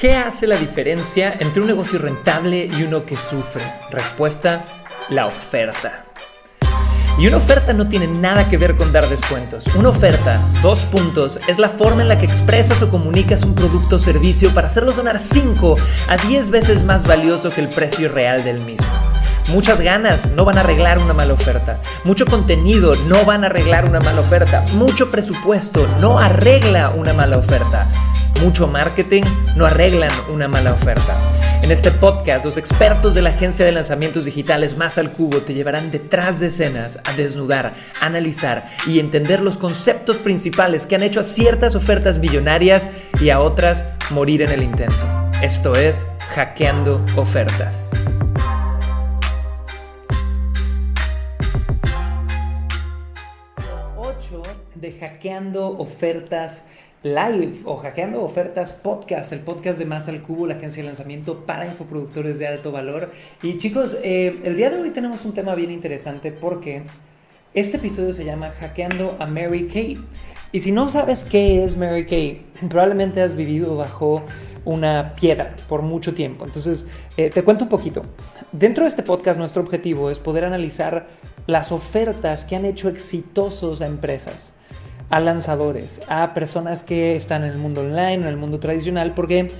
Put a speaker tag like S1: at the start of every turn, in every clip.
S1: ¿Qué hace la diferencia entre un negocio rentable y uno que sufre? Respuesta, la oferta. Y una oferta no tiene nada que ver con dar descuentos. Una oferta, dos puntos, es la forma en la que expresas o comunicas un producto o servicio para hacerlo sonar 5 a 10 veces más valioso que el precio real del mismo. Muchas ganas no van a arreglar una mala oferta. Mucho contenido no van a arreglar una mala oferta. Mucho presupuesto no arregla una mala oferta mucho marketing no arreglan una mala oferta. En este podcast, los expertos de la agencia de lanzamientos digitales Más al Cubo te llevarán detrás de escenas a desnudar, analizar y entender los conceptos principales que han hecho a ciertas ofertas millonarias y a otras morir en el intento. Esto es Hackeando Ofertas. de Hackeando Ofertas Live o Hackeando Ofertas Podcast, el podcast de Más al Cubo, la agencia de lanzamiento para infoproductores de alto valor. Y chicos, eh, el día de hoy tenemos un tema bien interesante porque este episodio se llama Hackeando a Mary Kay. Y si no sabes qué es Mary Kay, probablemente has vivido bajo una piedra por mucho tiempo. Entonces, eh, te cuento un poquito. Dentro de este podcast, nuestro objetivo es poder analizar las ofertas que han hecho exitosos a empresas a lanzadores, a personas que están en el mundo online en el mundo tradicional, porque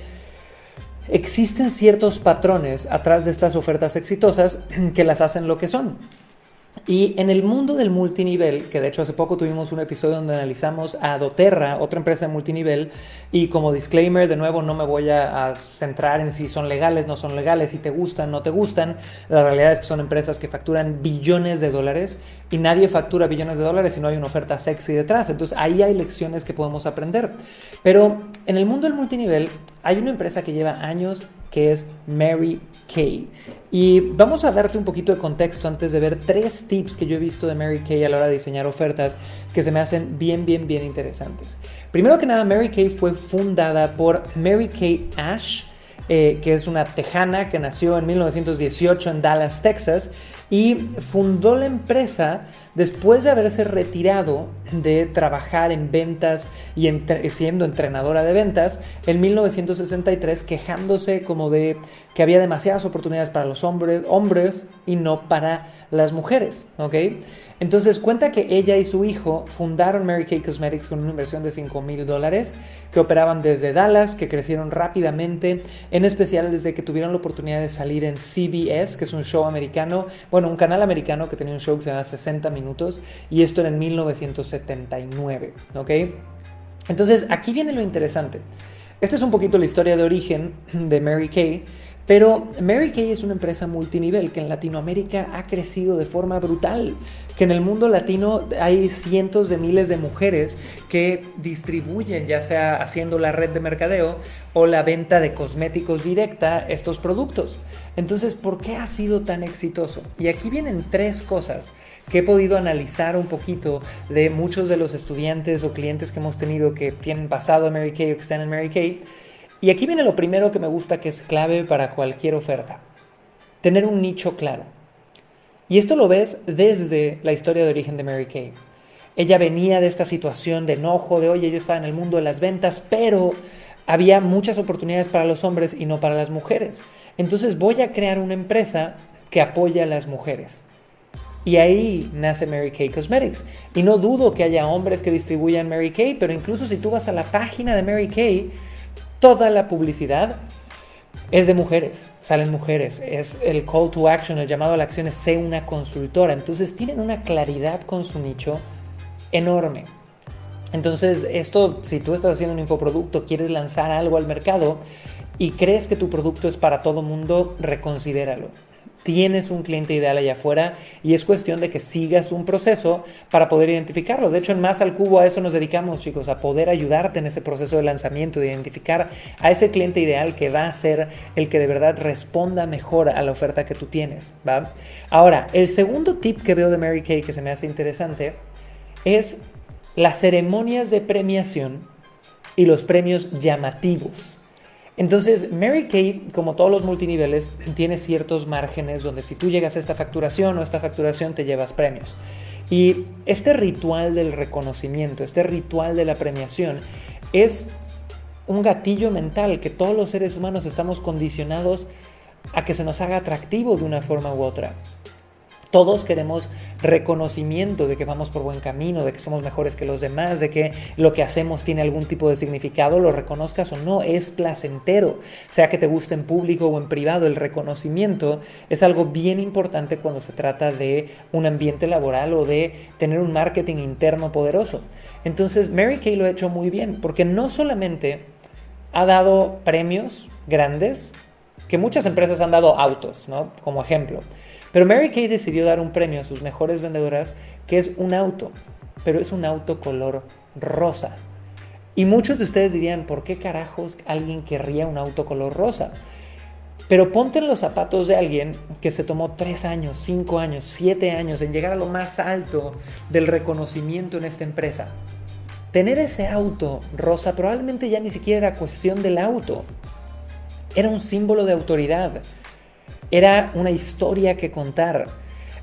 S1: existen ciertos patrones atrás de estas ofertas exitosas que las hacen lo que son. Y en el mundo del multinivel, que de hecho hace poco tuvimos un episodio donde analizamos a Doterra, otra empresa de multinivel, y como disclaimer, de nuevo, no me voy a, centrar en si son legales, no son legales, si te gustan, no te gustan. La realidad es que son empresas que facturan billones de dólares y nadie factura billones de dólares si no hay una oferta sexy detrás. Entonces ahí hay lecciones que podemos aprender. Pero en el mundo del multinivel hay una empresa que lleva años que es Mary Kay. Y vamos a darte un poquito de contexto antes de ver tres tips que yo he visto de Mary Kay a la hora de diseñar ofertas que se me hacen bien, bien, bien interesantes. Primero que nada, Mary Kay fue fundada por Mary Kay Ash, eh, que es una tejana que nació en 1918 en Dallas, Texas, y fundó la empresa después de haberse retirado de trabajar en ventas y siendo entrenadora de ventas en 1963, quejándose como de que había demasiadas oportunidades para los hombres, hombres y no para las mujeres, ¿ok? Entonces cuenta que ella y su hijo fundaron Mary Kay Cosmetics con una inversión de 5 mil dólares, que operaban desde Dallas, que crecieron rápidamente, en especial desde que tuvieron la oportunidad de salir en CBS, que es un show americano, un canal americano que tenía un show que se llama 60 minutos, y esto era en 1979, ¿ok? Entonces aquí viene lo interesante. Esta es un poquito la historia de origen de Mary Kay pero Mary Kay es una empresa multinivel que en Latinoamérica ha crecido de forma brutal, que en el mundo latino hay cientos de miles de mujeres que distribuyen, ya sea haciendo la red de mercadeo o la venta de cosméticos directa, estos productos. Entonces, ¿por qué ha sido tan exitoso? Y aquí vienen tres cosas que he podido analizar un poquito de muchos de los estudiantes o clientes que hemos tenido que tienen pasado a Mary Kay o que están en Mary Kay y aquí viene lo primero que me gusta que es clave para cualquier oferta. Tener un nicho claro. Y esto lo ves desde la historia de origen de Mary Kay. Ella venía de esta situación de enojo, de oye, yo estaba en el mundo de las ventas, pero había muchas oportunidades para los hombres y no para las mujeres. Entonces voy a crear una empresa que apoya a las mujeres. Y ahí nace Mary Kay Cosmetics. Y no dudo que haya hombres que distribuyan Mary Kay, pero incluso si tú vas a la página de Mary Kay, toda la publicidad es de mujeres, salen mujeres, es el call to action, el llamado a la acción es sé una consultora, entonces tienen una claridad con su nicho enorme. Entonces, esto, si tú estás haciendo un infoproducto, quieres lanzar algo al mercado y crees que tu producto es para todo mundo, reconsidéralo tienes un cliente ideal allá afuera y es cuestión de que sigas un proceso para poder identificarlo. De hecho, en Más al Cubo a eso nos dedicamos, chicos, a poder ayudarte en ese proceso de lanzamiento, de identificar a ese cliente ideal que va a ser el que de verdad responda mejor a la oferta que tú tienes, ¿va? Ahora, el segundo tip que veo de Mary Kay que se me hace interesante es las ceremonias de premiación y los premios llamativos. Entonces, Mary Kay, como todos los multiniveles, tiene ciertos márgenes donde si tú llegas a esta facturación o esta facturación te llevas premios. Y este ritual del reconocimiento, este ritual de la premiación, es un gatillo mental que todos los seres humanos estamos condicionados a que se nos haga atractivo de una forma u otra. Todos queremos reconocimiento de que vamos por buen camino, de que somos mejores que los demás, de que lo que hacemos tiene algún tipo de significado, lo reconozcas o no, es placentero. Sea que te guste en público o en privado, el reconocimiento es algo bien importante cuando se trata de un ambiente laboral o de tener un marketing interno poderoso. Entonces, Mary Kay lo ha hecho muy bien, porque no solamente ha dado premios grandes, que muchas empresas han dado autos, ¿no? Como ejemplo. Pero Mary Kay decidió dar un premio a sus mejores vendedoras, que es un auto, pero es un auto color rosa. Y muchos de ustedes dirían, ¿por qué carajos alguien querría un auto color rosa? Pero ponte en los zapatos de alguien que se tomó 3 años, 5 años, 7 años en llegar a lo más alto del reconocimiento en esta empresa. Tener ese auto rosa probablemente ya ni siquiera era cuestión del auto. Era un símbolo de autoridad era una historia que contar.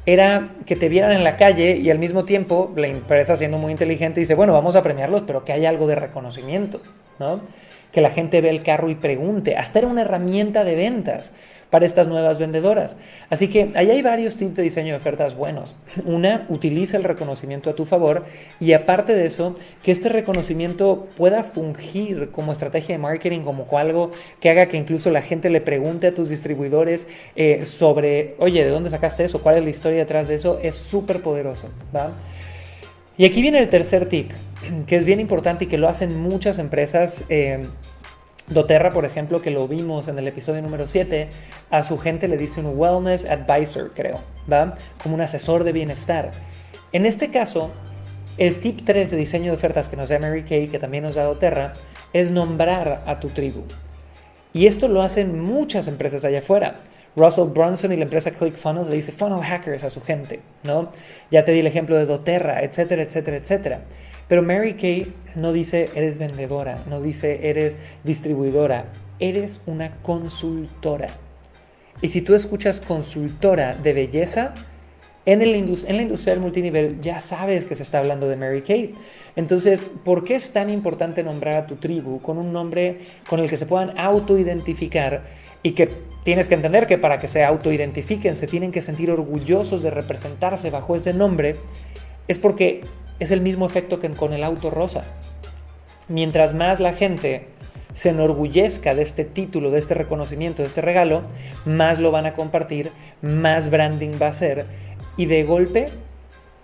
S1: Era que te vieran en la calle y al mismo tiempo la empresa siendo muy inteligente dice, bueno, vamos a premiarlos, pero que haya algo de reconocimiento, ¿no? Que la gente ve el carro y pregunte. Hasta era una herramienta de ventas para estas nuevas vendedoras. Así que ahí hay varios tips de diseño de ofertas buenos. Una, utiliza el reconocimiento a tu favor y aparte de eso, que este reconocimiento pueda fungir como estrategia de marketing, como algo que haga que incluso la gente le pregunte a tus distribuidores eh, sobre, oye, ¿de dónde sacaste eso? ¿Cuál es la historia detrás de eso? Es súper poderoso. Y aquí viene el tercer tip, que es bien importante y que lo hacen muchas empresas. Eh, doTERRA, por ejemplo, que lo vimos en el episodio número 7, a su gente le dice un wellness advisor, creo, ¿va? Como un asesor de bienestar. En este caso, el tip 3 de diseño de ofertas que nos da Mary Kay, que también nos da doTERRA, es nombrar a tu tribu. Y esto lo hacen muchas empresas allá afuera. Russell Brunson y la empresa ClickFunnels le dice funnel hackers a su gente, ¿no? Ya te di el ejemplo de doTERRA, etcétera, etcétera, etcétera. Pero Mary Kay no dice eres vendedora, no dice eres distribuidora, eres una consultora. Y si tú escuchas consultora de belleza, en, el en la industria del multinivel ya sabes que se está hablando de Mary Kay. Entonces, ¿por qué es tan importante nombrar a tu tribu con un nombre con el que se puedan autoidentificar y que tienes que entender que para que se autoidentifiquen se tienen que sentir orgullosos de representarse bajo ese nombre? Es porque es el mismo efecto que con el auto rosa. Mientras más la gente se enorgullezca de este título, de este reconocimiento, de este regalo, más lo van a compartir, más branding va a ser y de golpe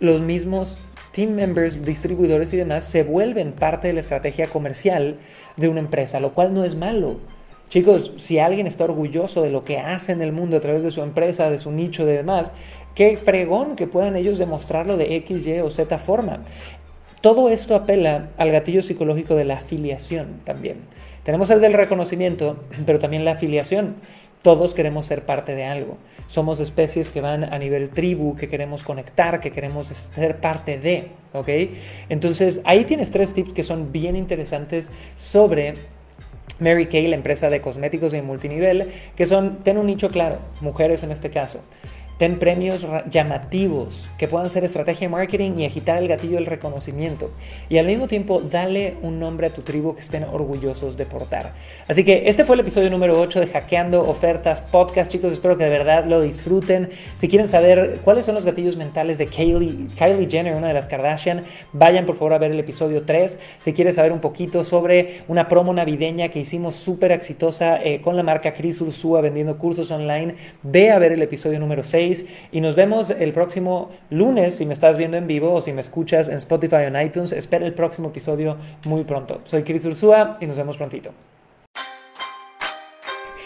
S1: los mismos team members, distribuidores y demás se vuelven parte de la estrategia comercial de una empresa, lo cual no es malo. Chicos, si alguien está orgulloso de lo que hace en el mundo a través de su empresa, de su nicho, de demás, qué fregón que puedan ellos demostrarlo de X, Y o Z forma. Todo esto apela al gatillo psicológico de la afiliación también. Tenemos el del reconocimiento, pero también la afiliación. Todos queremos ser parte de algo. Somos especies que van a nivel tribu, que queremos conectar, que queremos ser parte de, ¿ok? Entonces, ahí tienes tres tips que son bien interesantes sobre Mary Kay, la empresa de cosméticos y multinivel, que son, ten un nicho claro, mujeres en este caso. Ten premios llamativos que puedan ser estrategia de marketing y agitar el gatillo del reconocimiento. Y al mismo tiempo, dale un nombre a tu tribu que estén orgullosos de portar. Así que este fue el episodio número 8 de Hackeando Ofertas Podcast. Chicos, espero que de verdad lo disfruten. Si quieren saber cuáles son los gatillos mentales de Kylie, Kylie Jenner, una de las Kardashian, vayan por favor a ver el episodio 3. Si quieres saber un poquito sobre una promo navideña que hicimos súper exitosa eh, con la marca Cris Ursúa vendiendo cursos online, ve a ver el episodio número 6 y nos vemos el próximo lunes si me estás viendo en vivo o si me escuchas en Spotify o en iTunes. Espera el próximo episodio muy pronto. Soy Chris Ursúa y nos vemos prontito.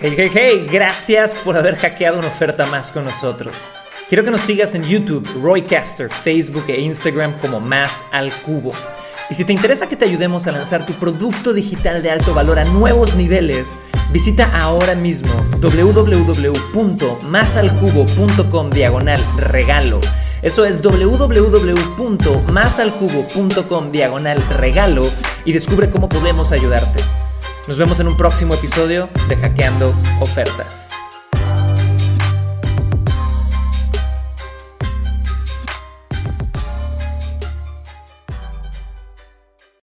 S1: Hey, hey, hey, gracias por haber hackeado una oferta más con nosotros. Quiero que nos sigas en YouTube, Roycaster, Facebook e Instagram como Más al Cubo. Y si te interesa que te ayudemos a lanzar tu producto digital de alto valor a nuevos niveles, visita ahora mismo www.masalcubo.com diagonal regalo. Eso es www.masalcubo.com diagonal regalo y descubre cómo podemos ayudarte. Nos vemos en un próximo episodio de Hackeando Ofertas.